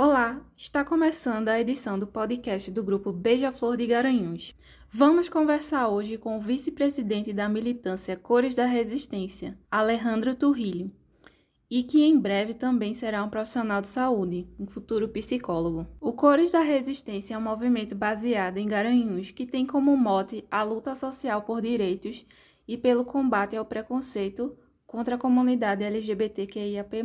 Olá, está começando a edição do podcast do grupo Beija-Flor de Garanhuns. Vamos conversar hoje com o vice-presidente da militância Cores da Resistência, Alejandro Turrilho, e que em breve também será um profissional de saúde, um futuro psicólogo. O Cores da Resistência é um movimento baseado em Garanhuns que tem como mote a luta social por direitos e pelo combate ao preconceito contra a comunidade LGBTQIAP+.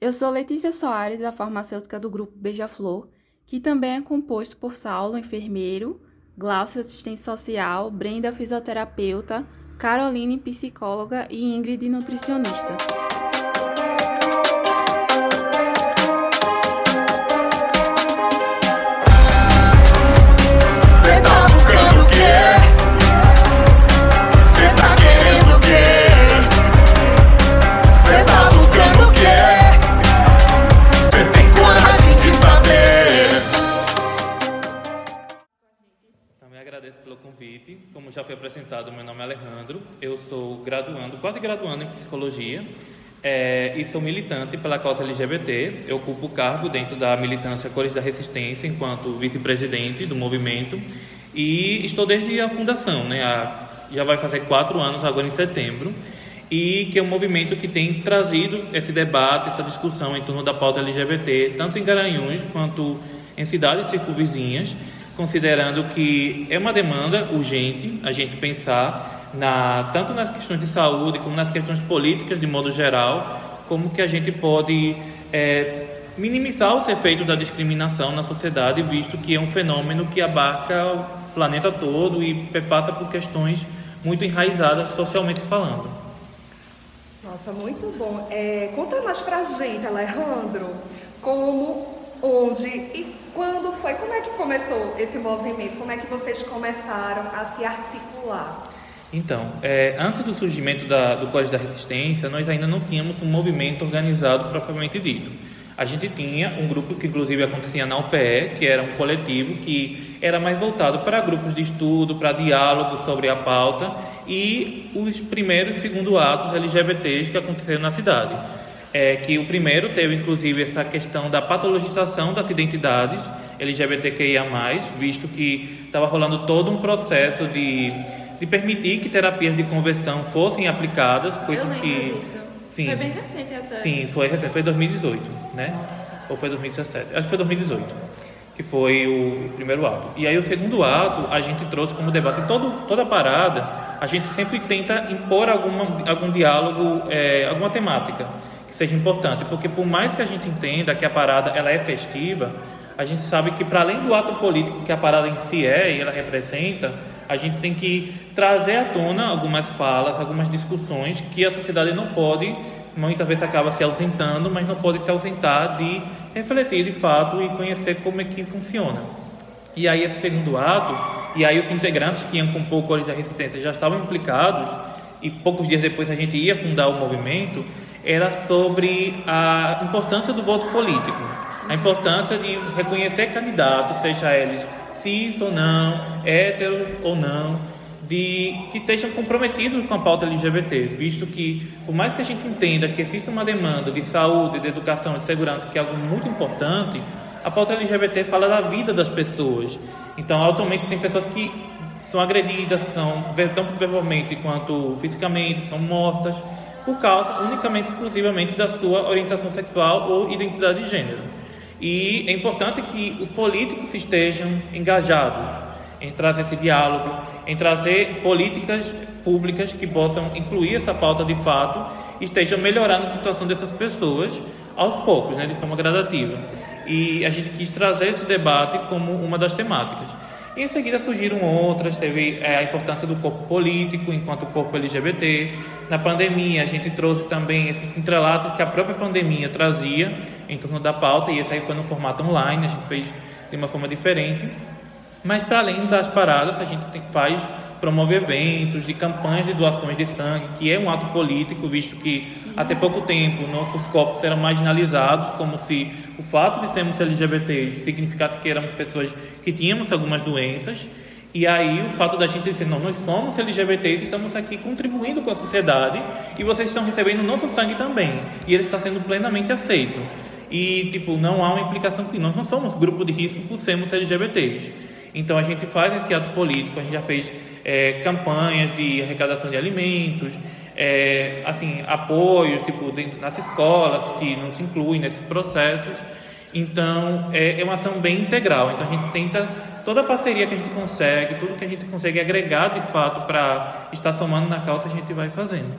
Eu sou Letícia Soares, da farmacêutica do grupo Beija-Flor, que também é composto por Saulo, enfermeiro, Glaucio, assistente social, Brenda, fisioterapeuta, Caroline, psicóloga e Ingrid, nutricionista. Já foi apresentado, meu nome é Alejandro, eu sou graduando, quase graduando em psicologia é, e sou militante pela causa LGBT. Eu ocupo o cargo dentro da militância Cores da Resistência enquanto vice-presidente do movimento e estou desde a fundação, né? A, já vai fazer quatro anos agora em setembro e que é um movimento que tem trazido esse debate, essa discussão em torno da pauta LGBT, tanto em Garanhuns quanto em cidades circunvizinhas considerando que é uma demanda urgente a gente pensar na, tanto nas questões de saúde como nas questões políticas de modo geral, como que a gente pode é, minimizar os efeitos da discriminação na sociedade, visto que é um fenômeno que abarca o planeta todo e passa por questões muito enraizadas socialmente falando. Nossa, muito bom. É, conta mais pra gente, Alejandro, como, onde e quando foi? Como é que começou esse movimento? Como é que vocês começaram a se articular? Então, é, antes do surgimento da, do Código da Resistência, nós ainda não tínhamos um movimento organizado propriamente dito. A gente tinha um grupo que, inclusive, acontecia na UPE, que era um coletivo que era mais voltado para grupos de estudo, para diálogo sobre a pauta e os primeiros e segundo atos LGBTs que aconteceram na cidade é que o primeiro teve inclusive essa questão da patologização das identidades LGBTQIA+, visto que estava rolando todo um processo de, de permitir que terapias de conversão fossem aplicadas, coisa que sim, foi bem recente até. Sim, foi recente, foi 2018, né? Nossa. Ou foi 2017? Acho que foi 2018 que foi o primeiro ato. E aí o segundo ato a gente trouxe como debate todo, toda a parada, a gente sempre tenta impor alguma, algum diálogo, é, alguma temática seja importante, porque por mais que a gente entenda que a parada ela é festiva, a gente sabe que para além do ato político que a parada em si é e ela representa, a gente tem que trazer à tona algumas falas, algumas discussões que a sociedade não pode, muitas vezes acaba se ausentando, mas não pode se ausentar de refletir de fato e conhecer como é que funciona. E aí esse segundo ato, e aí os integrantes que iam compor o Código da Resistência já estavam implicados, e poucos dias depois a gente ia fundar o movimento, era sobre a importância do voto político, a importância de reconhecer candidatos, seja eles cis ou não, héteros ou não, de que estejam comprometidos com a pauta LGBT, visto que, por mais que a gente entenda que existe uma demanda de saúde, de educação, de segurança, que é algo muito importante, a pauta LGBT fala da vida das pessoas. Então, atualmente, tem pessoas que são agredidas, são tanto verbalmente quanto fisicamente, são mortas por causa unicamente exclusivamente da sua orientação sexual ou identidade de gênero. E é importante que os políticos estejam engajados em trazer esse diálogo, em trazer políticas públicas que possam incluir essa pauta de fato e estejam melhorando a situação dessas pessoas aos poucos, né, de forma gradativa. E a gente quis trazer esse debate como uma das temáticas. Em seguida surgiram outras, teve é, a importância do corpo político enquanto corpo LGBT. Na pandemia, a gente trouxe também esses entrelaços que a própria pandemia trazia em torno da pauta, e esse aí foi no formato online, a gente fez de uma forma diferente. Mas, para além das paradas, a gente tem, faz promove eventos de campanhas de doações de sangue, que é um ato político, visto que até pouco tempo nossos corpos eram marginalizados, como se o fato de sermos LGBTs significasse que éramos pessoas que tínhamos algumas doenças. E aí o fato da gente dizer, não, nós somos LGBTs estamos aqui contribuindo com a sociedade e vocês estão recebendo nosso sangue também. E ele está sendo plenamente aceito. e tipo não há uma implicação que nós não somos grupo de risco por sermos LGBTs. Então a gente faz esse ato político, a gente já fez é, campanhas de arrecadação de alimentos, é, assim apoios tipo dentro nas escolas que nos incluem nesses processos. Então é, é uma ação bem integral. Então a gente tenta toda a parceria que a gente consegue, tudo que a gente consegue agregar de fato para estar somando na causa a gente vai fazendo.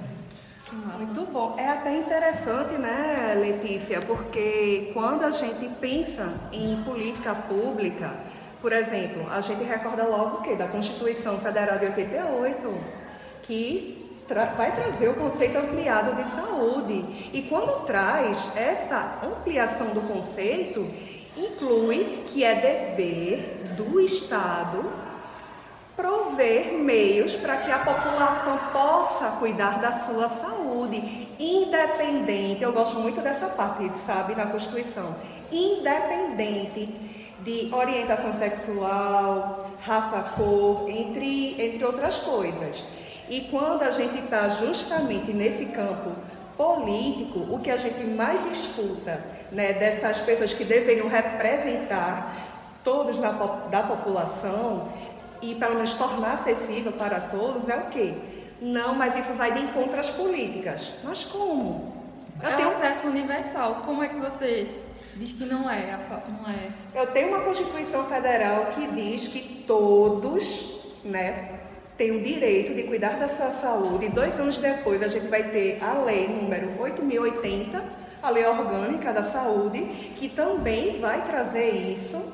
Muito bom. É até interessante, né, Letícia, porque quando a gente pensa em política pública, por exemplo, a gente recorda logo o quê? Da Constituição Federal de 88, que tra vai trazer o conceito ampliado de saúde. E quando traz essa ampliação do conceito, inclui que é dever do Estado prover meios para que a população possa cuidar da sua saúde, independente, eu gosto muito dessa parte, sabe, na Constituição, independente de orientação sexual, raça, cor, entre, entre outras coisas. E quando a gente está justamente nesse campo político, o que a gente mais escuta né, dessas pessoas que deveriam representar todos na, da população e pelo menos tornar acessível para todos é o quê? Não, mas isso vai de encontro às políticas. Mas como? Eu é tenho acesso universal. Como é que você diz que não é, não é? Eu tenho uma Constituição Federal que diz que todos, né, têm o direito de cuidar da sua saúde. E dois anos depois a gente vai ter a lei número 8080, a lei orgânica da saúde, que também vai trazer isso.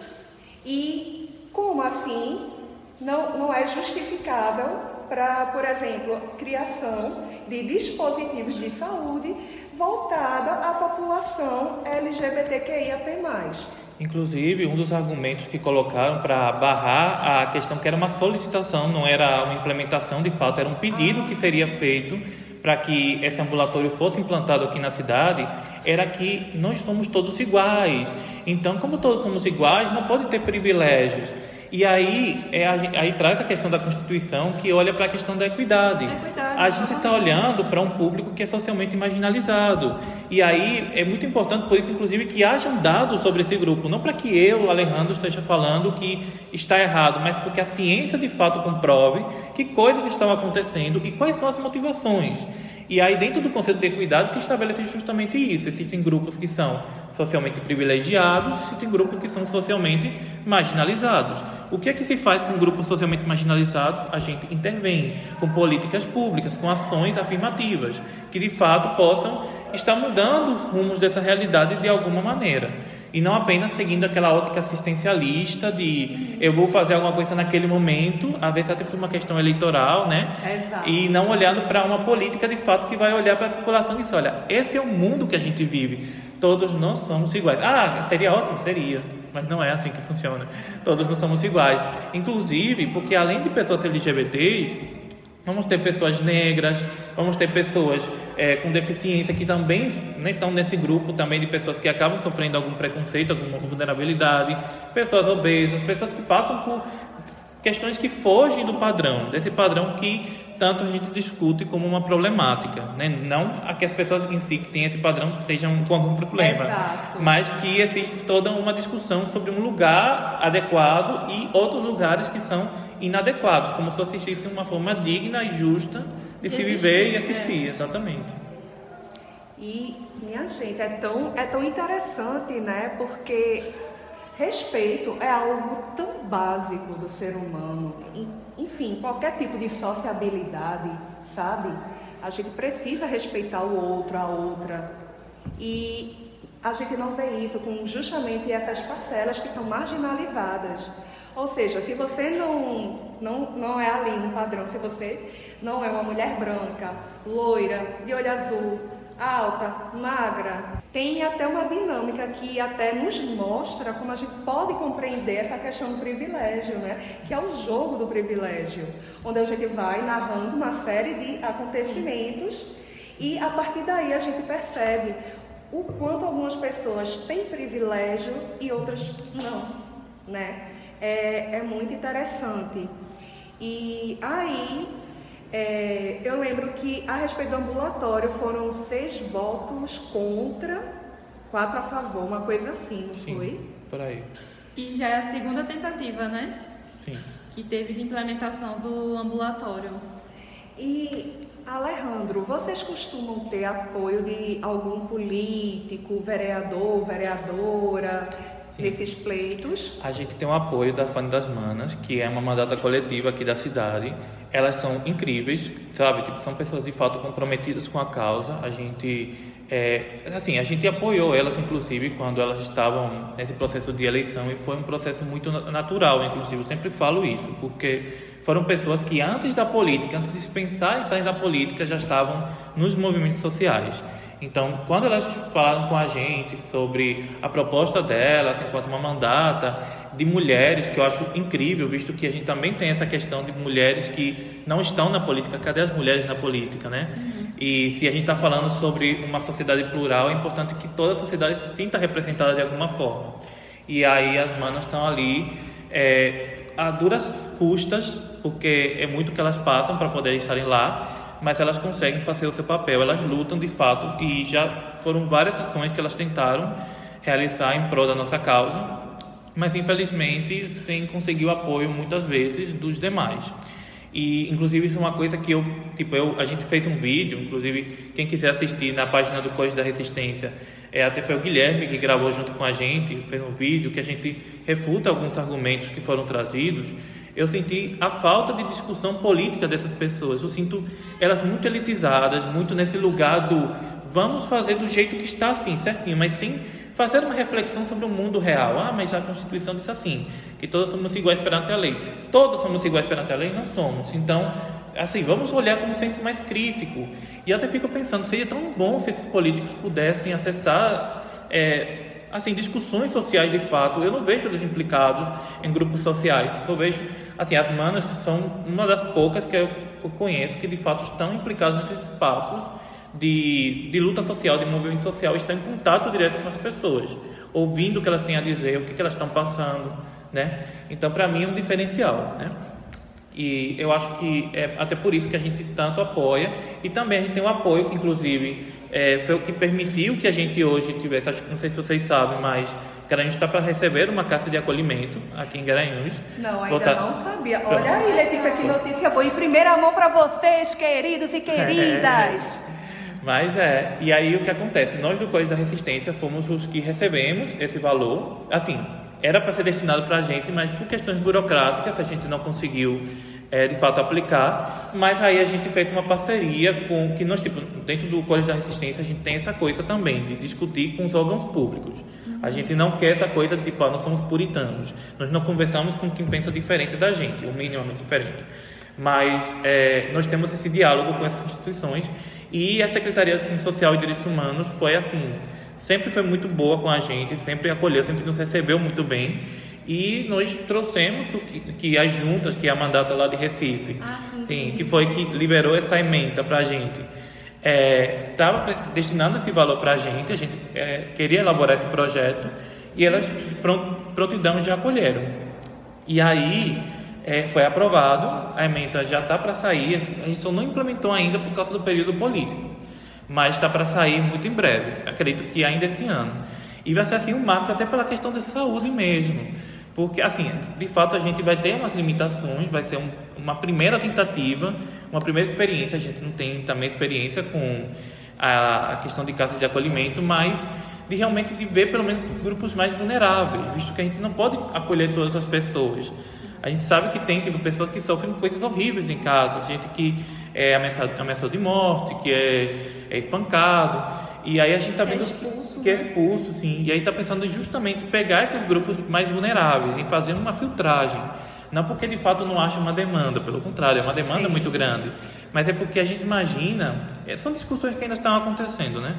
E como assim não, não é justificável para, por exemplo, criação de dispositivos de saúde voltada à população LGBTQIAP+. Inclusive, um dos argumentos que colocaram para barrar a questão que era uma solicitação, não era uma implementação de fato, era um pedido que seria feito para que esse ambulatório fosse implantado aqui na cidade, era que nós somos todos iguais. Então, como todos somos iguais, não pode ter privilégios. E aí, é, aí traz a questão da Constituição que olha para a questão da equidade. equidade a gente está olhando para um público que é socialmente marginalizado. E aí é muito importante, por isso, inclusive, que hajam dados sobre esse grupo. Não para que eu, Alejandro, esteja falando que está errado, mas porque a ciência de fato comprove que coisas estão acontecendo e quais são as motivações. E aí, dentro do conceito de equidade, se estabelece justamente isso. Existem grupos que são socialmente privilegiados, existem grupos que são socialmente marginalizados. O que é que se faz com grupos socialmente marginalizados? A gente intervém com políticas públicas, com ações afirmativas, que de fato possam estar mudando os rumos dessa realidade de alguma maneira e não apenas seguindo aquela ótica assistencialista de eu vou fazer alguma coisa naquele momento, às vezes até por uma questão eleitoral, né? Exato. E não olhando para uma política de fato que vai olhar para a população e dizer, olha, esse é o mundo que a gente vive. Todos nós somos iguais. Ah, seria ótimo, seria. Mas não é assim que funciona. Todos nós somos iguais. Inclusive, porque além de pessoas LGBTs, Vamos ter pessoas negras, vamos ter pessoas é, com deficiência que também né, estão nesse grupo também de pessoas que acabam sofrendo algum preconceito, alguma vulnerabilidade, pessoas obesas, pessoas que passam por questões que fogem do padrão, desse padrão que tanto a gente discute como uma problemática, né? não a que as pessoas em si que têm esse padrão estejam com algum problema, Exato. mas que existe toda uma discussão sobre um lugar adequado e outros lugares que são inadequados, como se assistisse uma forma digna e justa de, se viver e assistir, é. exatamente. E minha gente, é tão é tão interessante, né? Porque respeito é algo tão básico do ser humano enfim, qualquer tipo de sociabilidade, sabe? A gente precisa respeitar o outro, a outra. E a gente não vê isso com justamente essas parcelas que são marginalizadas. Ou seja, se você não, não, não é ali um padrão, se você não é uma mulher branca, loira, de olho azul, alta, magra, tem até uma dinâmica que até nos mostra como a gente pode compreender essa questão do privilégio, né? Que é o jogo do privilégio, onde a gente vai narrando uma série de acontecimentos e a partir daí a gente percebe o quanto algumas pessoas têm privilégio e outras não, né? É, é muito interessante. E aí é, eu lembro que, a respeito do ambulatório, foram seis votos contra quatro a favor, uma coisa assim, não Sim, foi? por aí. Que já é a segunda tentativa, né? Sim. Que teve de implementação do ambulatório. E, Alejandro, vocês costumam ter apoio de algum político, vereador, vereadora, Sim. nesses pleitos? A gente tem o apoio da Fane das Manas, que é uma mandata coletiva aqui da cidade. Elas são incríveis, sabe? Tipo, são pessoas de fato comprometidas com a causa. A gente, é, assim, a gente apoiou elas, inclusive, quando elas estavam nesse processo de eleição e foi um processo muito na- natural, inclusive. Eu sempre falo isso, porque foram pessoas que antes da política, antes de se pensar em estar na política, já estavam nos movimentos sociais. Então, quando elas falaram com a gente sobre a proposta delas enquanto uma mandata de mulheres, que eu acho incrível, visto que a gente também tem essa questão de mulheres que não estão na política, cadê as mulheres na política, né? E se a gente está falando sobre uma sociedade plural, é importante que toda a sociedade se sinta representada de alguma forma. E aí as manas estão ali é, a duras custas, porque é muito que elas passam para poder estarem lá, mas elas conseguem fazer o seu papel, elas lutam de fato e já foram várias ações que elas tentaram realizar em prol da nossa causa, mas infelizmente sem conseguir o apoio muitas vezes dos demais. E inclusive isso é uma coisa que eu, tipo, eu, a gente fez um vídeo, inclusive quem quiser assistir na página do Código da Resistência, é, até foi o Guilherme que gravou junto com a gente, fez um vídeo que a gente refuta alguns argumentos que foram trazidos. Eu senti a falta de discussão política dessas pessoas. Eu sinto elas muito elitizadas, muito nesse lugar do vamos fazer do jeito que está assim, certinho, mas sem fazer uma reflexão sobre o mundo real. Ah, mas a Constituição diz assim, que todos somos iguais perante a lei. Todos somos iguais perante a lei? Não somos. Então, assim, vamos olhar com um senso mais crítico. E eu até fico pensando, seria tão bom se esses políticos pudessem acessar é, assim, discussões sociais de fato. Eu não vejo eles implicados em grupos sociais. Eu vejo, assim, as manas são uma das poucas que eu conheço que de fato estão implicadas nesses espaços de, de luta social, de movimento social, estão em contato direto com as pessoas, ouvindo o que elas têm a dizer, o que, que elas estão passando, né? Então, para mim, é um diferencial, né? E eu acho que é até por isso que a gente tanto apoia e também a gente tem um apoio que, inclusive, é, foi o que permitiu que a gente hoje tivesse, acho que não sei se vocês sabem, mas Garanhuns está para receber uma casa de acolhimento aqui em Garanhuns. Não, ainda Voltar- não sabia. Olha aí, Letícia, que notícia boa. Em primeira mão para vocês, queridos e queridas. Mas é, e aí o que acontece? Nós do Código da Resistência fomos os que recebemos esse valor. Assim, era para ser destinado para a gente, mas por questões burocráticas a gente não conseguiu é, de fato aplicar. Mas aí a gente fez uma parceria com que nós, tipo, dentro do Código da Resistência a gente tem essa coisa também de discutir com os órgãos públicos. A gente não quer essa coisa de tipo, ah, nós somos puritanos. Nós não conversamos com quem pensa diferente da gente, ou minimamente diferente mas é, nós temos esse diálogo com essas instituições e a Secretaria de Assistência Social e Direitos Humanos foi assim, sempre foi muito boa com a gente, sempre acolheu, sempre nos recebeu muito bem e nós trouxemos o que, que as juntas, que é a mandata lá de Recife, Ah, sim, sim, que foi que liberou essa emenda para a gente. Estava destinando esse valor para a gente, a gente é, queria elaborar esse projeto e elas de pron- prontidão já acolheram. E aí é, foi aprovado, a emenda já está para sair, a gente só não implementou ainda por causa do período político, mas está para sair muito em breve, acredito que ainda esse ano. E vai ser assim um marco até pela questão da saúde mesmo, porque assim, de fato a gente vai ter umas limitações, vai ser um, uma primeira tentativa, uma primeira experiência, a gente não tem também experiência com a, a questão de casa de acolhimento, mas de realmente de ver pelo menos os grupos mais vulneráveis, visto que a gente não pode acolher todas as pessoas. A gente sabe que tem tipo, pessoas que sofrem coisas horríveis em casa, gente que é ameaçado, ameaçado de morte, que é, é espancado. E aí a gente está Que é vendo expulso, que é né? expulso, sim. E aí está pensando em justamente pegar esses grupos mais vulneráveis, em fazer uma filtragem. Não porque de fato não acha uma demanda, pelo contrário, é uma demanda muito grande. Mas é porque a gente imagina, eh, são discussões que ainda estão acontecendo, né?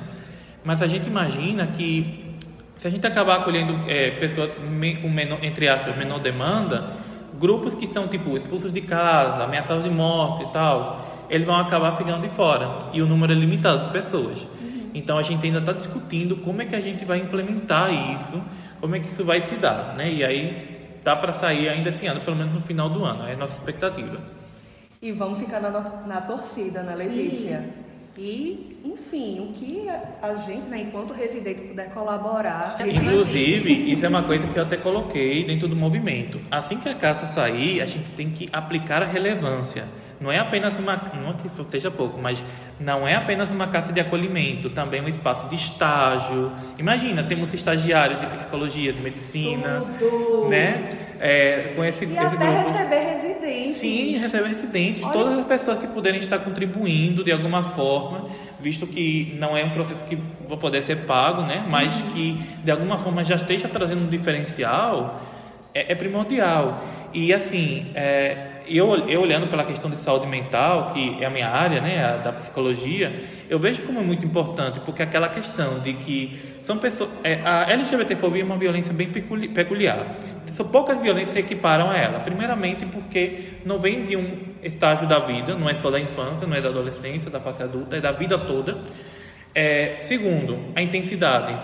Mas a gente imagina que se a gente acabar acolhendo eh, pessoas com menor, entre aspas, menor demanda, grupos que estão tipo expulsos de casa, ameaçados de morte e tal, eles vão acabar ficando de fora e o número é limitado de pessoas. Então a gente ainda está discutindo como é que a gente vai implementar isso, como é que isso vai se dar, né? E aí tá para sair ainda esse ano, pelo menos no final do ano, é a nossa expectativa. E vamos ficar na, na torcida, né, Letícia? E, enfim, o que a gente, né, enquanto residente, puder colaborar. Inclusive, isso é uma coisa que eu até coloquei dentro do movimento. Assim que a caça sair, a gente tem que aplicar a relevância. Não é apenas uma, não é que isso seja pouco, mas não é apenas uma casa de acolhimento, também um espaço de estágio. Imagina, temos estagiários de psicologia, de medicina, Tudo. né? É, com esse, E esse até grupo. receber residentes. Sim, receber residentes, Olha- todas as pessoas que puderem estar contribuindo de alguma forma, visto que não é um processo que vai poder ser pago, né? Mas que de alguma forma já esteja trazendo um diferencial, é, é primordial. E assim, é, eu, eu olhando pela questão de saúde mental, que é a minha área, né, a da psicologia, eu vejo como é muito importante, porque aquela questão de que são pessoas. É, a LGBTfobia é uma violência bem peculi- peculiar. São poucas violências que equiparam a ela. Primeiramente, porque não vem de um estágio da vida, não é só da infância, não é da adolescência, da fase adulta, é da vida toda. É, segundo, a intensidade.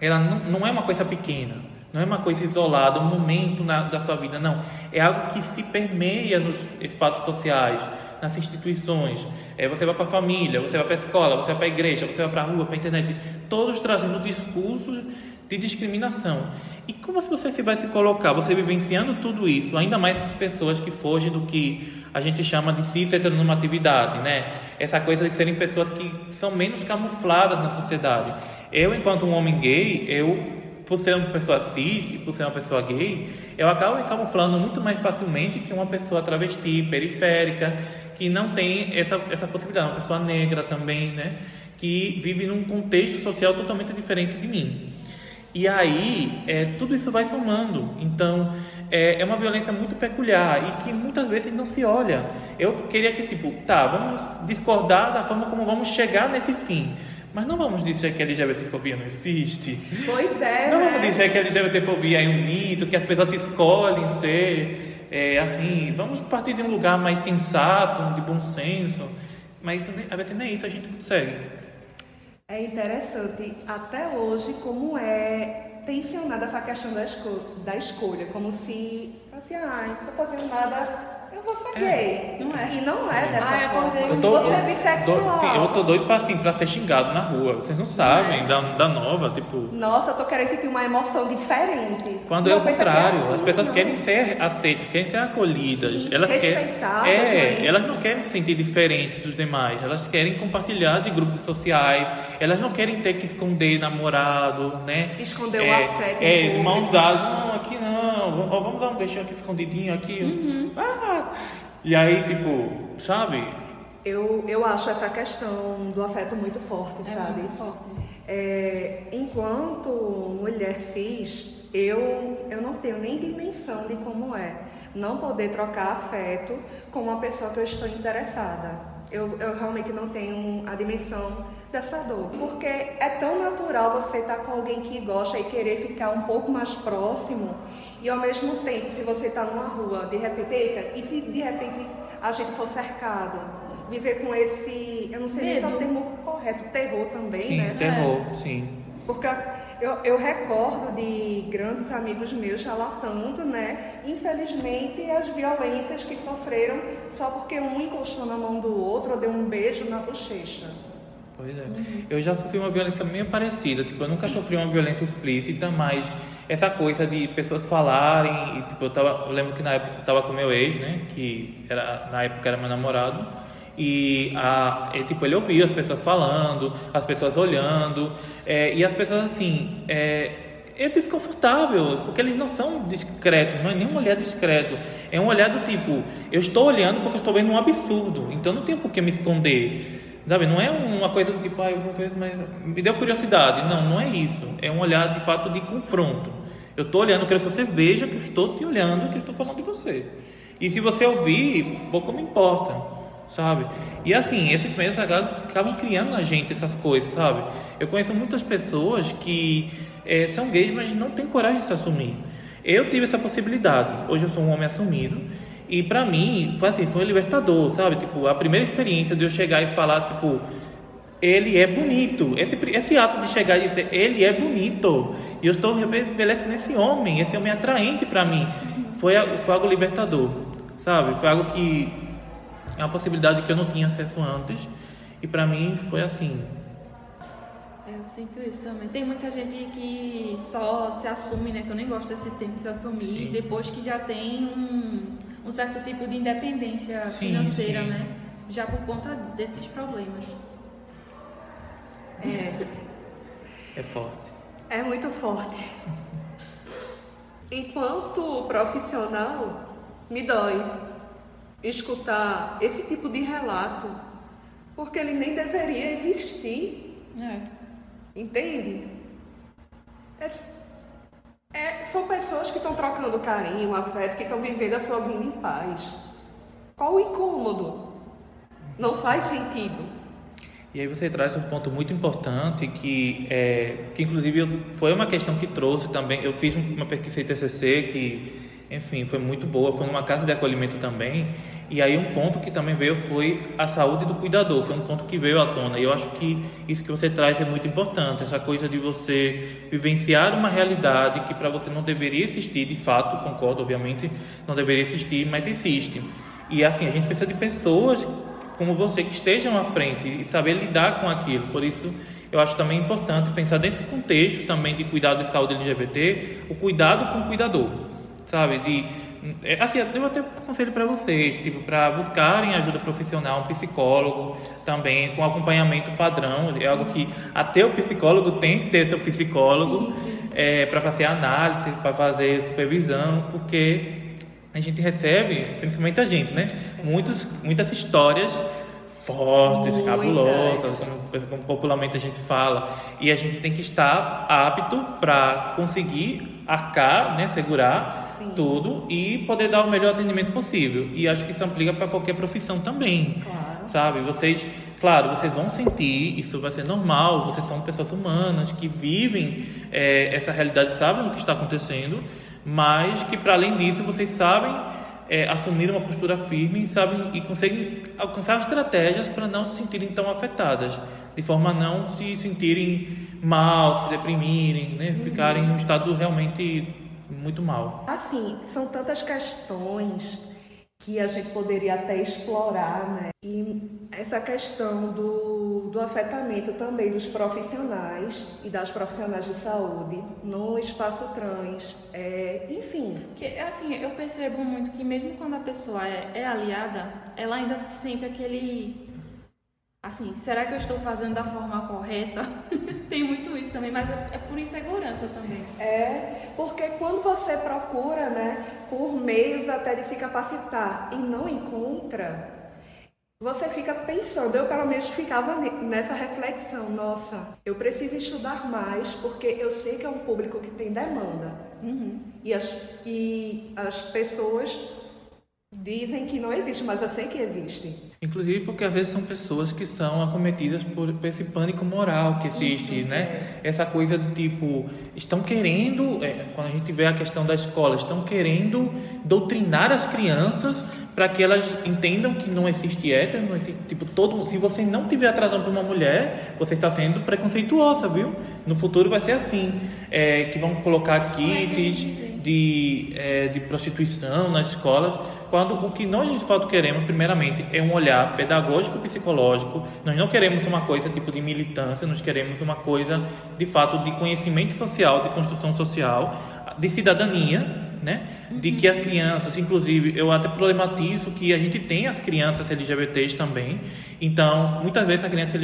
Ela não, não é uma coisa pequena, não é uma coisa isolada, um momento na, da sua vida, não. É algo que se permeia nos espaços sociais, nas instituições. É, você vai para a família, você vai para a escola, você vai para a igreja, você vai para a rua, para a internet, todos trazendo discursos de discriminação. E como se você se vai se colocar, você vivenciando tudo isso, ainda mais essas pessoas que fogem do que a gente chama de cis heteronormatividade, né? Essa coisa de serem pessoas que são menos camufladas na sociedade. Eu, enquanto um homem gay, eu por ser uma pessoa cis e por ser uma pessoa gay, eu acabo me camuflando muito mais facilmente que uma pessoa travesti, periférica, que não tem essa, essa possibilidade, uma pessoa negra também, né? Que vive num contexto social totalmente diferente de mim. E aí, é, tudo isso vai somando. Então, é, é uma violência muito peculiar e que muitas vezes não se olha. Eu queria que, tipo, tá, vamos discordar da forma como vamos chegar nesse fim. Mas não vamos dizer que a LGBTfobia não existe. Pois é, Não né? vamos dizer que a LGBTfobia é um mito, que as pessoas escolhem ser é, assim. Vamos partir de um lugar mais sensato, de bom senso. Mas às vezes nem isso a gente consegue. É interessante até hoje como é tensionada essa questão da, esco da escolha, como se assim, ah, não tô fazendo nada, eu vou ser gay. Não é. E não é dessa Ah, eu forma. Eu tô, você eu- é bissexual. sim, eu tô doido pra, assim, pra ser xingado na rua. Vocês não sabem, da, da nova, tipo. Nossa, eu tô querendo sentir uma emoção diferente. Quando Não, é o contrário, assim, as pessoas não. querem ser aceitas, querem ser acolhidas. Sim, elas querem, respeitadas, é, né? elas não querem se sentir diferentes dos demais. Elas querem compartilhar de grupos sociais. Elas não querem ter que esconder namorado, né? Esconder o é, afeto É, mãos dadas. Não, aqui não. Ó, vamos dar um beijinho aqui escondidinho aqui. Uhum. Ah! E aí, tipo, sabe? Eu, eu acho essa questão do afeto muito forte, É sabe? muito forte. É, enquanto mulher cis, eu, eu não tenho nem dimensão de como é não poder trocar afeto com uma pessoa que eu estou interessada. Eu, eu realmente não tenho a dimensão dessa dor. Porque é tão natural você estar com alguém que gosta e querer ficar um pouco mais próximo, e ao mesmo tempo, se você está numa rua, de repente, eita, e se de repente a gente for cercado? Viver com esse, eu não sei se é o termo correto, terror também, Sim, né? terror, sim. Porque eu, eu recordo de grandes amigos meus relatando, né, infelizmente, as violências que sofreram só porque um encostou na mão do outro ou deu um beijo na bochecha. Pois é. Eu já sofri uma violência meio parecida. Tipo, eu nunca sofri uma violência explícita, mas essa coisa de pessoas falarem. E, tipo, eu, tava, eu lembro que na época eu tava com meu ex, né? Que era, na época era meu namorado. E, a, e, tipo, ele ouvia as pessoas falando, as pessoas olhando. é, e as pessoas, assim. É, é desconfortável, porque eles não são discretos, não é nenhum olhar discreto. É um olhar do tipo, eu estou olhando porque eu estou vendo um absurdo, então não tem por que me esconder. Sabe, não é uma coisa do tipo, ah, eu vou ver, mas me deu curiosidade. Não, não é isso. É um olhar de fato de confronto. Eu estou olhando, quero que você veja que eu estou te olhando, que eu estou falando de você. E se você ouvir, pouco me importa, sabe? E assim, esses meios acabam, acabam criando na gente essas coisas, sabe? Eu conheço muitas pessoas que eh, são gays, mas não têm coragem de se assumir. Eu tive essa possibilidade. Hoje eu sou um homem assumido. E pra mim, foi assim, foi um libertador, sabe? Tipo, a primeira experiência de eu chegar e falar, tipo, ele é bonito. Esse, esse ato de chegar e dizer, ele é bonito. E eu estou revelecendo esse homem, esse homem é atraente para mim. Foi, foi algo libertador, sabe? Foi algo que é uma possibilidade que eu não tinha acesso antes. E para mim foi assim. Eu sinto isso também. Tem muita gente que só se assume, né? Que eu nem gosto desse termo, se assumir, sim, depois sim. que já tem um, um, certo tipo de independência sim, financeira, né? Já por conta desses problemas. É. É forte. É muito forte. Enquanto profissional, me dói escutar esse tipo de relato, porque ele nem deveria existir. É. Entende? É, são pessoas que estão trocando carinho, afeto, que estão vivendo a sua vida em paz. Qual o incômodo? Não faz sentido. E aí você traz um ponto muito importante que, é, que inclusive foi uma questão que trouxe também. Eu fiz uma pesquisa em TCC que, enfim, foi muito boa. Foi numa casa de acolhimento também. E aí um ponto que também veio foi a saúde do cuidador. Foi um ponto que veio à tona. E eu acho que isso que você traz é muito importante. Essa coisa de você vivenciar uma realidade que para você não deveria existir. De fato, concordo, obviamente, não deveria existir, mas existe. E assim, a gente precisa de pessoas como você que estejam à frente e saber lidar com aquilo. Por isso, eu acho também importante pensar nesse contexto também de cuidado de saúde LGBT, o cuidado com o cuidador, sabe? De é, assim, eu até conselho para vocês, tipo, para buscarem ajuda profissional, um psicólogo também com acompanhamento padrão, é algo que até o psicólogo tem que ter seu psicólogo é, para fazer análise, para fazer supervisão, porque a gente recebe, principalmente a gente, né? Muitos, muitas histórias fortes, Muitas. cabulosas, como, como, popularmente a gente fala, e a gente tem que estar apto para conseguir arcar, né, segurar Sim. tudo e poder dar o melhor atendimento possível. E acho que isso aplica para qualquer profissão também, claro. sabe? Vocês, claro, vocês vão sentir, isso vai ser normal. Vocês são pessoas humanas que vivem é, essa realidade, sabem o que está acontecendo mas que para além disso vocês sabem é, assumir uma postura firme sabem e conseguem alcançar estratégias para não se sentirem tão afetadas, de forma a não se sentirem mal, se deprimirem, né, uhum. ficarem em um estado realmente muito mal. Assim, são tantas questões que a gente poderia até explorar, né? E essa questão do, do afetamento também dos profissionais e das profissionais de saúde no espaço trans, é, enfim. Que, assim, eu percebo muito que mesmo quando a pessoa é, é aliada, ela ainda se sente aquele assim, será que eu estou fazendo da forma correta? Tem muito isso também, mas é por insegurança também. É, porque quando você procura, né, por meios até de se capacitar e não encontra, você fica pensando, eu pelo menos ficava nessa reflexão, nossa, eu preciso estudar mais porque eu sei que é um público que tem demanda. Uhum. E, as, e as pessoas dizem que não existe, mas eu sei que existe. Inclusive porque às vezes são pessoas que são acometidas por, por esse pânico moral que existe, Isso, né? É. Essa coisa do tipo, estão querendo, é, quando a gente vê a questão da escola, estão querendo doutrinar as crianças para que elas entendam que não existe hétero, não existe, tipo, todo, se você não tiver atração por uma mulher, você está sendo preconceituosa, viu? No futuro vai ser assim, é, que vão colocar kits de, é, de prostituição nas escolas, quando o que nós de fato queremos, primeiramente, é um olhar pedagógico psicológico. Nós não queremos uma coisa tipo de militância, nós queremos uma coisa de fato de conhecimento social, de construção social, de cidadania né? De que as crianças, inclusive, eu até problematizo que a gente tem as crianças LGBTs também. Então, muitas vezes a criança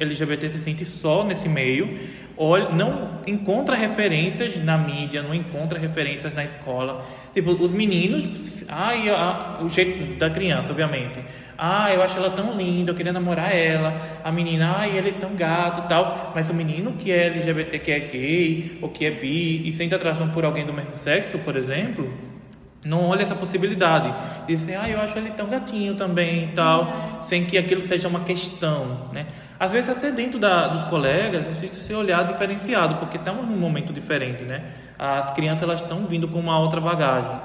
LGBT se sente só nesse meio, olha, não encontra referências na mídia, não encontra referências na escola. Tipo, os meninos, ai, a, o jeito da criança, obviamente. Ah, eu acho ela tão linda, eu queria namorar ela. A menina, ai, ele é tão gato tal. Mas o menino que é LGBT, que é gay ou que é bi e sente atração por alguém do mesmo sexo, por exemplo, não olha essa possibilidade. Dizer, ah, eu acho ele tão gatinho também e tal, sem que aquilo seja uma questão, né? Às vezes até dentro da, dos colegas existe esse olhar diferenciado, porque estamos num momento diferente, né? As crianças elas estão vindo com uma outra bagagem.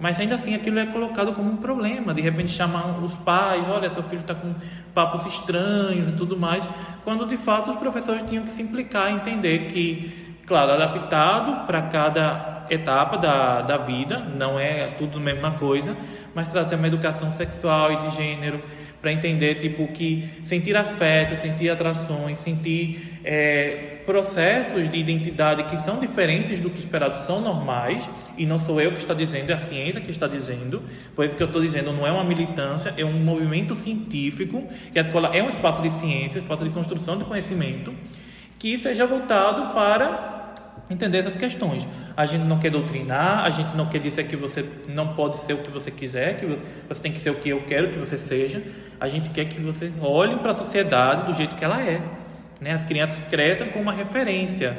Mas ainda assim aquilo é colocado como um problema. De repente chamar os pais, olha, seu filho está com papos estranhos e tudo mais, quando de fato os professores tinham que se implicar entender que, claro, adaptado para cada etapa da, da vida, não é tudo a mesma coisa, mas trazer uma educação sexual e de gênero para entender tipo que sentir afeto, sentir atrações, sentir é, processos de identidade que são diferentes do que esperado são normais e não sou eu que está dizendo, é a ciência que está dizendo. Por isso que eu estou dizendo não é uma militância, é um movimento científico que a escola é um espaço de ciência, espaço de construção de conhecimento que seja voltado para entender essas questões. A gente não quer doutrinar, a gente não quer dizer que você não pode ser o que você quiser, que você tem que ser o que eu quero que você seja. A gente quer que vocês olhem para a sociedade do jeito que ela é. Né? As crianças crescem com uma referência.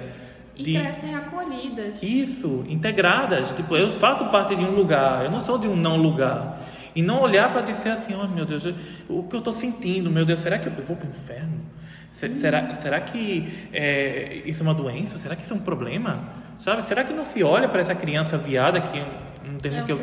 E de... crescem acolhidas. Isso, integradas. Tipo, eu faço parte de um lugar, eu não sou de um não lugar. E não olhar para dizer assim, oh meu Deus, o que eu estou sentindo, meu Deus, será que eu vou para o inferno? Será, será que é, isso é uma doença? Será que isso é um problema? Sabe? Será que não se olha para essa criança viada que um termo é que eu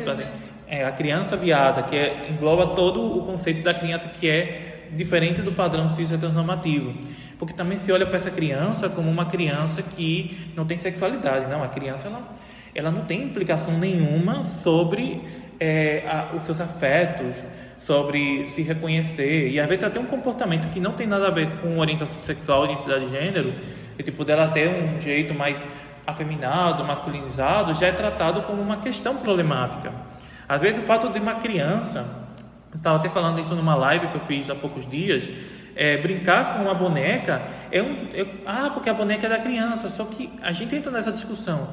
é a criança viada que é, engloba todo o conceito da criança que é diferente do padrão cis heteronormativo porque também se olha para essa criança como uma criança que não tem sexualidade não a criança ela, ela não tem implicação nenhuma sobre é, a, os seus afetos sobre se reconhecer. E às vezes até um comportamento que não tem nada a ver com orientação sexual, identidade de gênero, e tipo dela ter um jeito mais afeminado, masculinizado, já é tratado como uma questão problemática. Às vezes o fato de uma criança, estava até falando isso numa live que eu fiz há poucos dias, é, brincar com uma boneca é um. É, ah, porque a boneca é da criança. Só que a gente entra nessa discussão.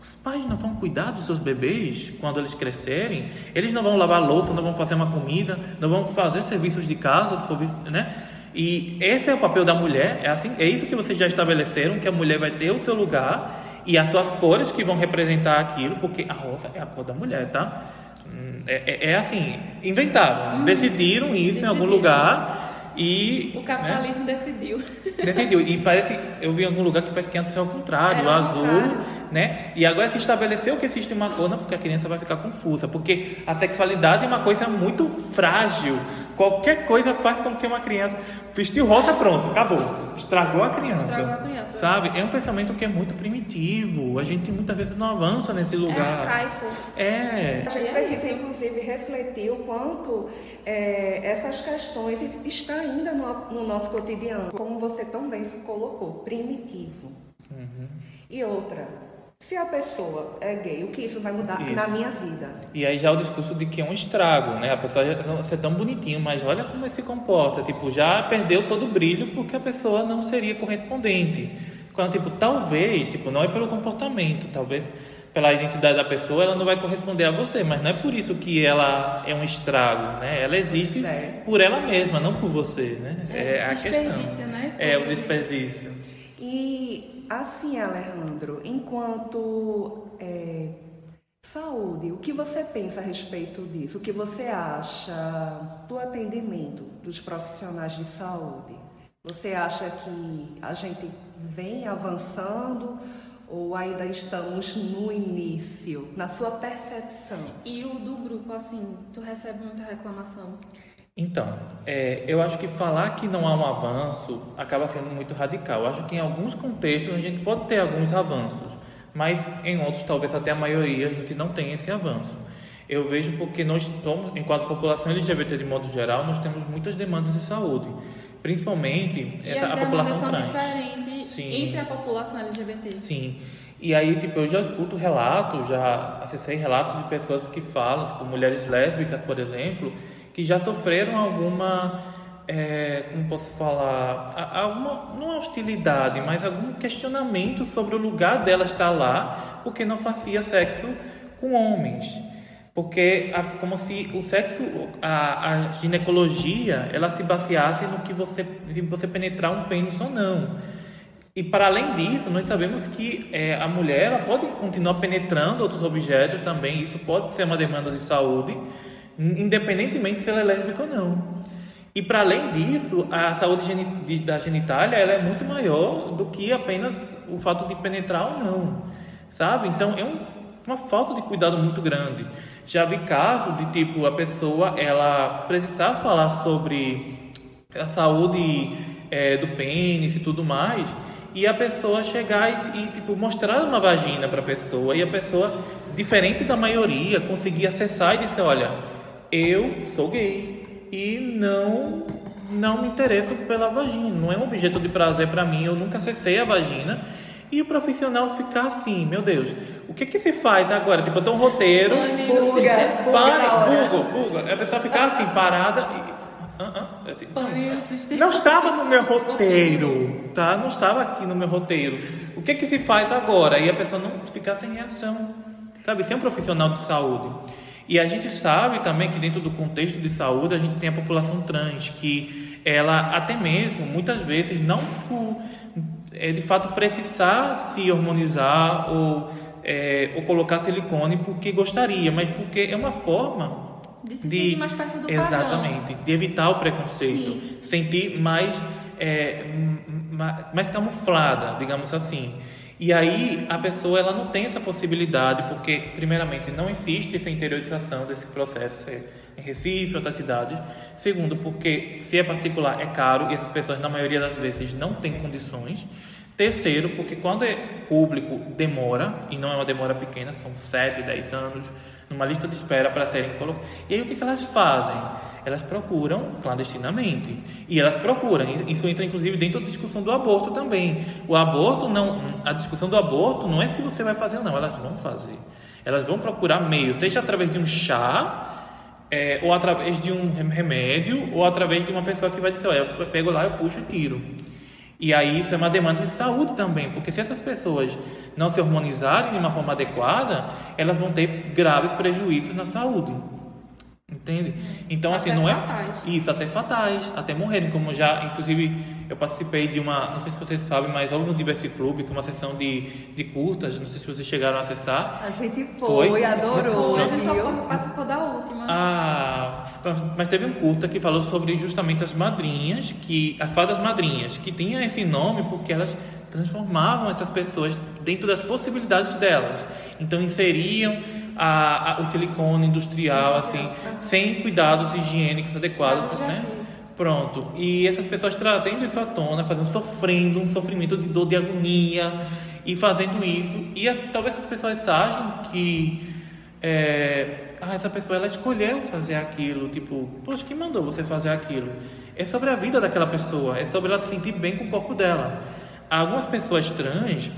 Os pais não vão cuidar dos seus bebês quando eles crescerem? Eles não vão lavar louça, não vão fazer uma comida, não vão fazer serviços de casa, né? E esse é o papel da mulher, é assim, é isso que vocês já estabeleceram, que a mulher vai ter o seu lugar e as suas cores que vão representar aquilo, porque a rosa é a cor da mulher, tá? Hum, é, é, é assim, inventaram, uhum. decidiram isso decidiram. em algum lugar e, o capitalismo né? decidiu. Decidiu. E parece, eu vi em algum lugar que parece que antes é o contrário, o azul, contrário. né? E agora se estabeleceu que existe uma cor, não, porque a criança vai ficar confusa, porque a sexualidade é uma coisa muito frágil. Qualquer coisa faz com que uma criança vestiu rosa, pronto, acabou. Estragou a criança. Estragou a criança. Sabe? É um pensamento que é muito primitivo. A gente muitas vezes não avança nesse é lugar. É arcaico. É. A gente precisa, inclusive, refletir o quanto é, essas questões estão ainda no, no, nosso cotidiano. Como você também colocou, primitivo. Uhum. E outra, se a pessoa é gay, o que isso vai mudar isso. na minha vida? E aí já é o discurso de que é um estrago, né? A pessoa já você é tão bonitinho, mas olha como ele se comporta. Tipo, já perdeu todo o brilho porque a pessoa não seria correspondente. Quando, tipo, talvez, tipo, não é pelo comportamento, talvez pela identidade da pessoa, ela não vai corresponder a você, mas não é por isso que ela é um estrago, né? Ela existe certo. por ela mesma, não por você, né? É, é a questão. Né? É o desperdício. E Assim, Alejandro, enquanto é, saúde, o que você pensa a respeito disso? O que você acha do atendimento dos profissionais de saúde? Você acha que a gente vem avançando ou ainda estamos no início, na sua percepção? E o do grupo, assim, tu recebe muita reclamação? Então, é, eu acho que falar que não há um avanço acaba sendo muito radical. Eu acho que em alguns contextos a gente pode ter alguns avanços, mas em outros, talvez até a maioria, a gente não tem esse avanço. Eu vejo porque nós somos, enquanto população LGBT de modo geral, nós temos muitas demandas de saúde, principalmente e essa, a população trans. Sim. entre a população LGBT. Sim. E aí, tipo, eu já escuto relatos, já acessei relatos de pessoas que falam, tipo, mulheres lésbicas, por exemplo, que já sofreram alguma, é, como posso falar, alguma, não hostilidade, mas algum questionamento sobre o lugar dela estar lá, porque não fazia sexo com homens. Porque como se o sexo, a, a ginecologia, ela se baseasse no que você, se você penetrar um pênis ou não. E para além disso, nós sabemos que é, a mulher ela pode continuar penetrando outros objetos também, isso pode ser uma demanda de saúde, independentemente se ela é lésbica ou não. E para além disso, a saúde da genitália ela é muito maior do que apenas o fato de penetrar ou não, sabe? Então é um, uma falta de cuidado muito grande. Já vi casos de tipo a pessoa ela precisar falar sobre a saúde é, do pênis e tudo mais e a pessoa chegar e, e tipo mostrar uma vagina para a pessoa e a pessoa diferente da maioria conseguir acessar e dizer olha eu sou gay, e não não me interesso pela vagina. Não é um objeto de prazer para mim. Eu nunca acessei a vagina. E o profissional ficar assim, meu Deus, o que que se faz agora? Tipo, eu tenho um roteiro. Buga, para, buga, buga, buga. A pessoa ficar assim, parada e. Ah, ah, assim, Pânico, não estava no meu roteiro, tá? Não estava aqui no meu roteiro. O que que se faz agora? E a pessoa não ficar sem reação, sabe? Ser um profissional de saúde. E a gente sabe também que dentro do contexto de saúde a gente tem a população trans que ela até mesmo muitas vezes não por é, de fato precisar se hormonizar ou é, ou colocar silicone porque gostaria, mas porque é uma forma De se sentir mais perto do exatamente de evitar o preconceito, Sim. sentir mais é, mais camuflada, digamos assim. E aí a pessoa ela não tem essa possibilidade porque primeiramente não existe essa interiorização desse processo em Recife, outras cidades. Segundo, porque se é particular é caro e essas pessoas na maioria das vezes não têm condições. Terceiro, porque quando é público demora, e não é uma demora pequena, são 7, 10 anos, numa lista de espera para serem colocados. E aí o que, que elas fazem? Elas procuram clandestinamente. E elas procuram, isso entra inclusive dentro da discussão do aborto também. O aborto não, a discussão do aborto não é se você vai fazer ou não, elas vão fazer. Elas vão procurar meios, seja através de um chá, é, ou através de um rem- remédio, ou através de uma pessoa que vai dizer, olha, eu pego lá, eu puxo e tiro. E aí isso é uma demanda de saúde também, porque se essas pessoas não se hormonizarem de uma forma adequada, elas vão ter graves prejuízos na saúde. Entende? Então, assim, Até não é. fatais. Isso, até fatais, até morrerem, como já, inclusive, eu participei de uma, não sei se vocês sabem, mas houve no Diverse Club, que é uma sessão de, de curtas, não sei se vocês chegaram a acessar. A gente foi, Foi? adorou. Foi, a gente só participou da última. Ah, mas teve um curta que falou sobre justamente as madrinhas, que as fadas madrinhas, que tinham esse nome porque elas transformavam essas pessoas dentro das possibilidades delas. Então inseriam a, a- o silicone industrial assim, sem cuidados higiênicos adequados, né? Pronto. E essas pessoas trazendo isso à tona, fazendo sofrendo um sofrimento de dor, de agonia e fazendo isso. E as- talvez essas pessoas achem que é, ah, essa pessoa ela escolheu fazer aquilo, tipo, poxa, quem mandou você fazer aquilo? É sobre a vida daquela pessoa, é sobre ela se sentir bem com o corpo dela. Algumas pessoas trans,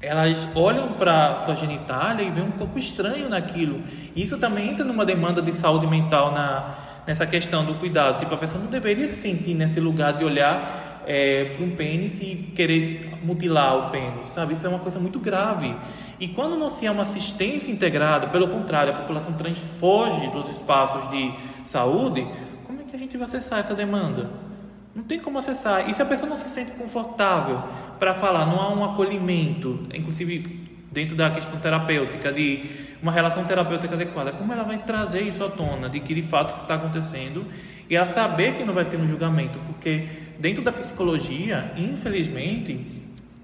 elas olham para sua genitália e veem um corpo estranho naquilo. Isso também entra numa demanda de saúde mental na, nessa questão do cuidado. Tipo, a pessoa não deveria se sentir nesse lugar de olhar para um pênis e querer mutilar o pênis, sabe? Isso é uma coisa muito grave. E quando não se há uma assistência integrada, pelo contrário, a população trans foge dos espaços de saúde, como é que a gente vai acessar essa demanda? Não tem como acessar. E se a pessoa não se sente confortável para falar, não há um acolhimento, inclusive dentro da questão terapêutica, de uma relação terapêutica adequada, como ela vai trazer isso à tona, de que de fato isso está acontecendo, e ela saber que não vai ter um julgamento, porque dentro da psicologia, infelizmente,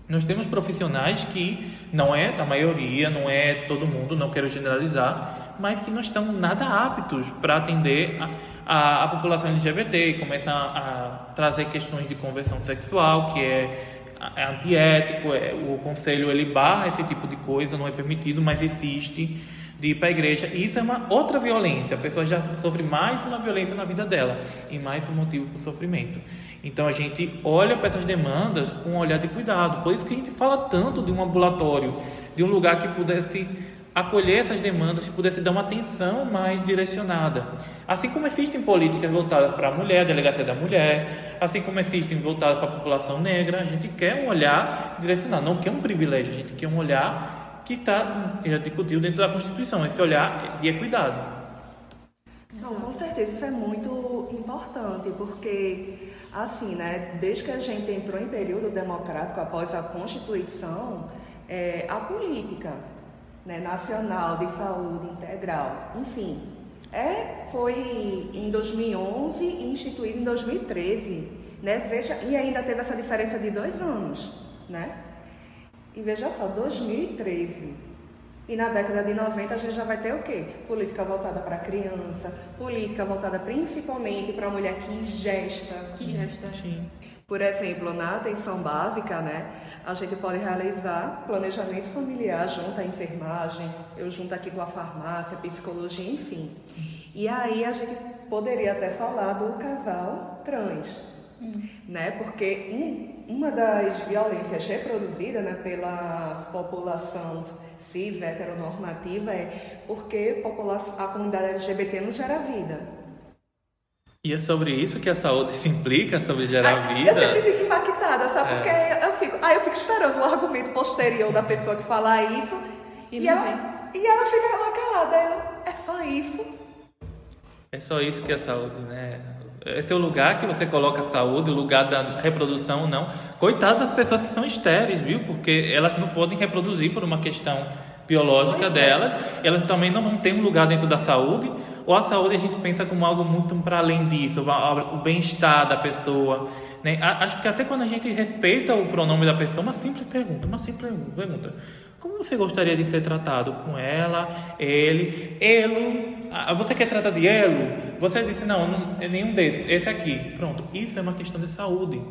nós temos profissionais que não é a maioria, não é todo mundo, não quero generalizar, mas que não estão nada aptos para atender a, a, a população LGBT e começam a, a trazer questões de conversão sexual, que é, é antiético, é, o conselho ele barra esse tipo de coisa, não é permitido, mas existe de ir para a igreja. E isso é uma outra violência. A pessoa já sofre mais uma violência na vida dela e mais um motivo para o sofrimento. Então a gente olha para essas demandas com um olhar de cuidado. Por isso que a gente fala tanto de um ambulatório, de um lugar que pudesse acolher essas demandas, que pudesse dar uma atenção mais direcionada. Assim como existem políticas voltadas para a mulher, a delegacia da mulher, assim como existem voltadas para a população negra, a gente quer um olhar direcionado, não quer um privilégio, a gente quer um olhar que está já discutiu dentro da Constituição, esse olhar de equidade. Não, com certeza, isso é muito importante, porque, assim, né, desde que a gente entrou em período democrático após a Constituição, é, a política né, nacional de saúde integral, enfim, é, foi em 2011 e instituído em 2013, né, veja, e ainda teve essa diferença de dois anos, né? E veja só, 2013. E na década de 90 a gente já vai ter o quê? Política voltada para a criança, política voltada principalmente para a mulher que gesta. Que gesta. Sim. Por exemplo, na atenção básica, né, a gente pode realizar planejamento familiar junto à enfermagem, eu junto aqui com a farmácia, psicologia, enfim. E aí a gente poderia até falar do casal trans, hum. né? Porque um, uma das violências reproduzidas né, pela população cis heteronormativa é porque a comunidade LGBT não gera vida. E é sobre isso que a saúde se implica, sobre gerar Ai, vida. Eu sempre fico impactada, sabe? É. Porque eu fico, aí eu fico esperando o argumento posterior da pessoa que fala isso. E, e ela, e ela fica lá calada. Eu, é só isso. É só isso que é saúde, né? Esse é o lugar que você coloca a saúde, o lugar da reprodução, não. Coitado das pessoas que são estéreis, viu? Porque elas não podem reproduzir por uma questão biológica é. delas, elas também não vão ter um lugar dentro da saúde, ou a saúde a gente pensa como algo muito para além disso, o bem-estar da pessoa. Né? Acho que até quando a gente respeita o pronome da pessoa, uma simples pergunta, uma simples pergunta. Como você gostaria de ser tratado com ela, ele, elo? Você quer tratar de elo? Você disse, não, não é nenhum desses, esse aqui. Pronto, isso é uma questão de saúde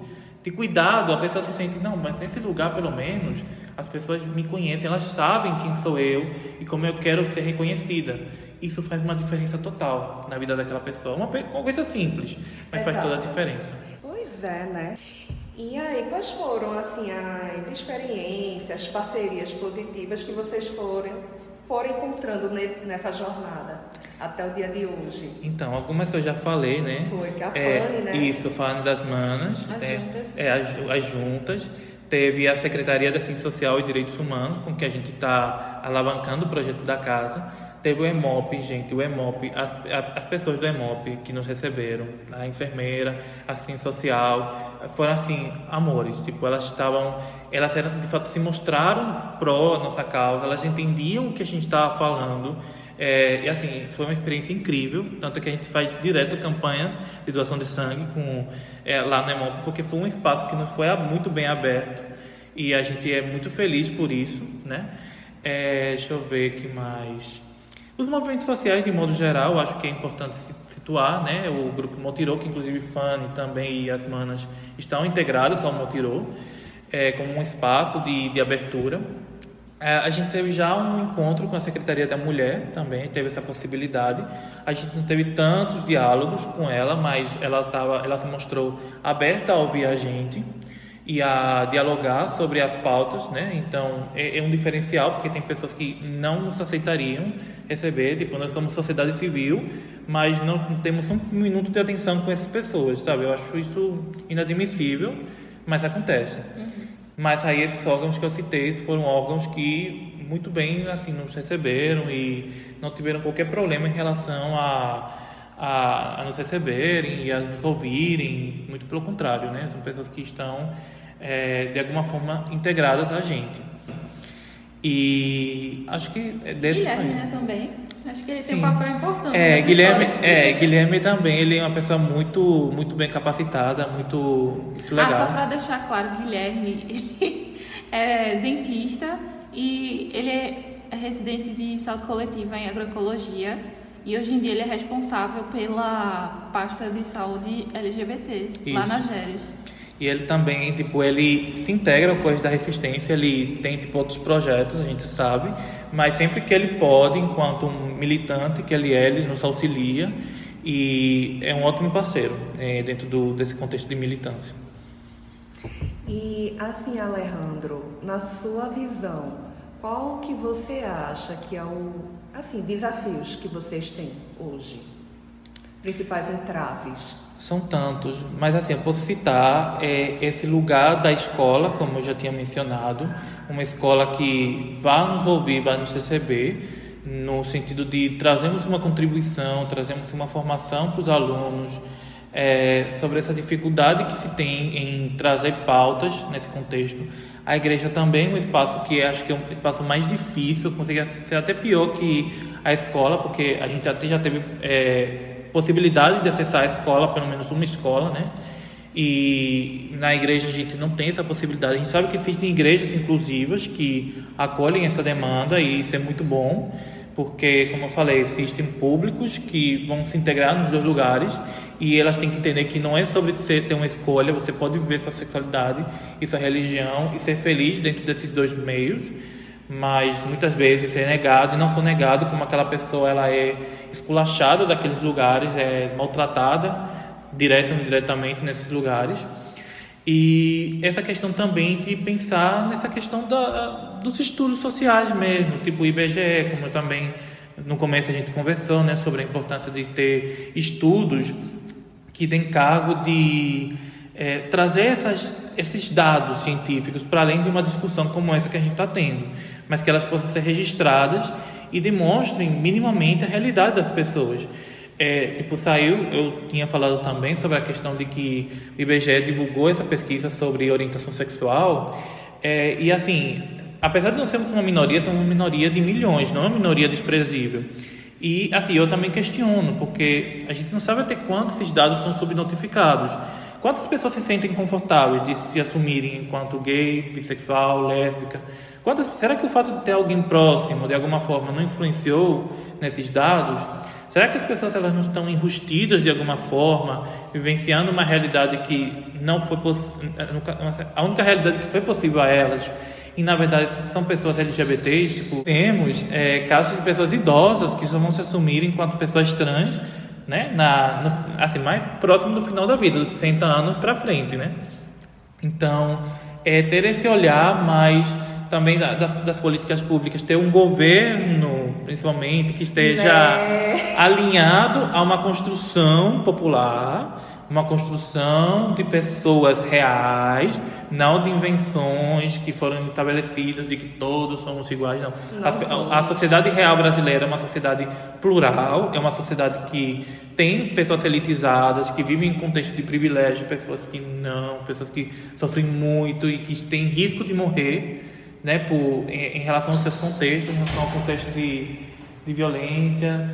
de cuidado, a pessoa se sente, não, mas nesse lugar pelo menos as pessoas me conhecem, elas sabem quem sou eu e como eu quero ser reconhecida. Isso faz uma diferença total na vida daquela pessoa. Uma, coisa simples, mas Exato. faz toda a diferença. Pois é, né? E aí, quais foram assim as experiências, parcerias positivas que vocês foram, foram encontrando nesse, nessa jornada? até o dia de hoje? Então, algumas eu já falei, né? Foi, que a é, Fane, né? Isso, Fane das Manas. As é, juntas. É, as, as juntas. Teve a Secretaria da Ciência Social e Direitos Humanos, com que a gente está alavancando o projeto da casa. Teve o EMOP, gente, o EMOP, as, as pessoas do EMOP que nos receberam, a enfermeira, a ciência social, foram assim, amores, tipo, elas estavam, elas eram, de fato se mostraram pró nossa causa, elas entendiam o que a gente estava falando, é, e assim, foi uma experiência incrível, tanto que a gente faz direto campanhas de doação de sangue com, é, lá no EMOP, porque foi um espaço que nos foi muito bem aberto e a gente é muito feliz por isso, né? É, deixa eu ver que mais. Os movimentos sociais, de modo geral, acho que é importante situar, né? O grupo Motirô, que inclusive Fanny também e as manas estão integradas ao Motirô, é, como um espaço de, de abertura a gente teve já um encontro com a Secretaria da Mulher também, teve essa possibilidade. A gente não teve tantos diálogos com ela, mas ela, tava, ela se mostrou aberta a ouvir a gente e a dialogar sobre as pautas, né? Então é, é, um diferencial porque tem pessoas que não nos aceitariam receber, tipo nós somos sociedade civil, mas não temos um minuto de atenção com essas pessoas, sabe? Eu acho isso inadmissível, mas acontece. Uhum. Mas aí esses órgãos que eu citei foram órgãos que muito bem assim nos receberam e não tiveram qualquer problema em relação a, a, a nos receberem e a nos ouvirem, muito pelo contrário, né? São pessoas que estão é, de alguma forma integradas a gente. E acho que é desse Guilherme, né, também. Acho que ele Sim. tem um papel importante. É, Guilherme, é, Guilherme também, ele é uma pessoa muito, muito bem capacitada, muito, muito legal. Ah, só para deixar claro, Guilherme, ele é dentista e ele é residente de saúde coletiva em agroecologia e hoje em dia ele é responsável pela pasta de saúde LGBT Isso. lá na Geres. E ele também, tipo, ele se integra com coisa da resistência, ele tem, tipo, outros projetos, a gente sabe, mas sempre que ele pode, enquanto um militante que ele é, ele nos auxilia e é um ótimo parceiro é, dentro do, desse contexto de militância. E assim, Alejandro, na sua visão, qual que você acha que é o, assim, desafios que vocês têm hoje? Principais entraves? São tantos, mas assim, eu posso citar é, esse lugar da escola, como eu já tinha mencionado, uma escola que vai nos ouvir, vai nos receber, no sentido de trazemos uma contribuição, trazemos uma formação para os alunos é, sobre essa dificuldade que se tem em trazer pautas nesse contexto. A igreja também é um espaço que acho que é um espaço mais difícil, consegue ser até pior que a escola, porque a gente até já teve. É, possibilidade de acessar a escola, pelo menos uma escola, né? E na igreja a gente não tem essa possibilidade. A gente sabe que existem igrejas inclusivas que acolhem essa demanda e isso é muito bom, porque, como eu falei, existem públicos que vão se integrar nos dois lugares e elas têm que entender que não é sobre você ter uma escolha, você pode viver sua sexualidade e sua religião e ser feliz dentro desses dois meios, mas muitas vezes é negado e não só negado como aquela pessoa ela é esculachada daqueles lugares, é maltratada direto ou indiretamente nesses lugares. E essa questão também de pensar nessa questão da, dos estudos sociais mesmo, tipo IBGE, como eu também no começo a gente conversou, né, sobre a importância de ter estudos que deem cargo de é, trazer essas, esses dados científicos para além de uma discussão como essa que a gente está tendo, mas que elas possam ser registradas e demonstrem minimamente a realidade das pessoas. É, tipo, saiu, eu tinha falado também sobre a questão de que o IBGE divulgou essa pesquisa sobre orientação sexual, é, e assim, apesar de não sermos uma minoria, somos uma minoria de milhões, não é uma minoria desprezível. E assim, eu também questiono, porque a gente não sabe até quando esses dados são subnotificados. Quantas pessoas se sentem confortáveis de se assumirem enquanto gay, bissexual, lésbica? Quantas, será que o fato de ter alguém próximo, de alguma forma, não influenciou nesses dados? Será que as pessoas elas não estão enrustidas de alguma forma, vivenciando uma realidade que não foi a única realidade que foi possível a elas? E na verdade são pessoas LGBTs, tipo, temos é, casos de pessoas idosas que só vão se assumir enquanto pessoas trans, né, na, no, assim, mais próximo do final da vida, dos 60 anos para frente, né? Então, é ter esse olhar mais também da, da, das políticas públicas, ter um governo, principalmente, que esteja é. alinhado a uma construção popular, uma construção de pessoas reais, não de invenções que foram estabelecidas de que todos somos iguais, não. A, a, sociedade real brasileira é uma sociedade plural, é uma sociedade que tem pessoas elitizadas, que vivem em contexto de privilégio, pessoas que não, pessoas que sofrem muito e que têm risco de morrer né, por, em, em, relação aos seus contextos, em relação ao contexto de, de violência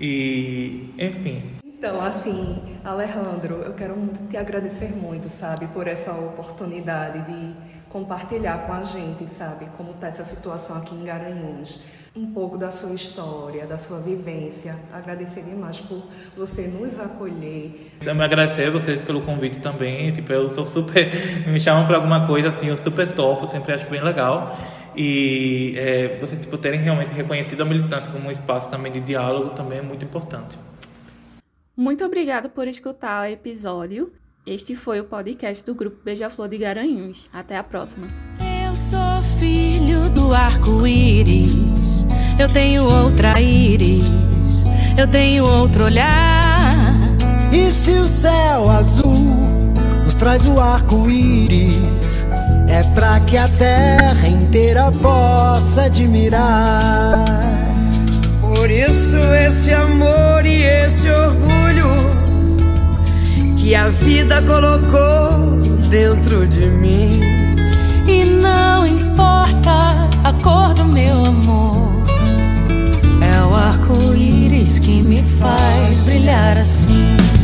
e enfim. Então, assim, Alejandro, eu quero te agradecer muito, sabe, por essa oportunidade de compartilhar com a gente, sabe, como está essa situação aqui em Garanhuns um pouco da sua história, da sua vivência. Agradecer demais por você nos acolher. Também agradecer a você pelo convite também. Tipo, eu sou super. Me chamam para alguma coisa assim, eu super topo, sempre acho bem legal. E é, você tipo, terem realmente reconhecido a militância como um espaço também de diálogo também é muito importante. Muito obrigado por escutar o episódio. Este foi o podcast do Grupo Beija-Flor de Garanhuns. Até a próxima. Eu sou filho do arco-íris eu tenho outra íris, eu tenho outro olhar. E se o céu azul nos traz o arco-íris, é pra que a terra inteira possa admirar. Por isso esse amor e esse orgulho que a vida colocou dentro de mim. E não importa a cor do meu amor arco-íris que me faz brilhar assim.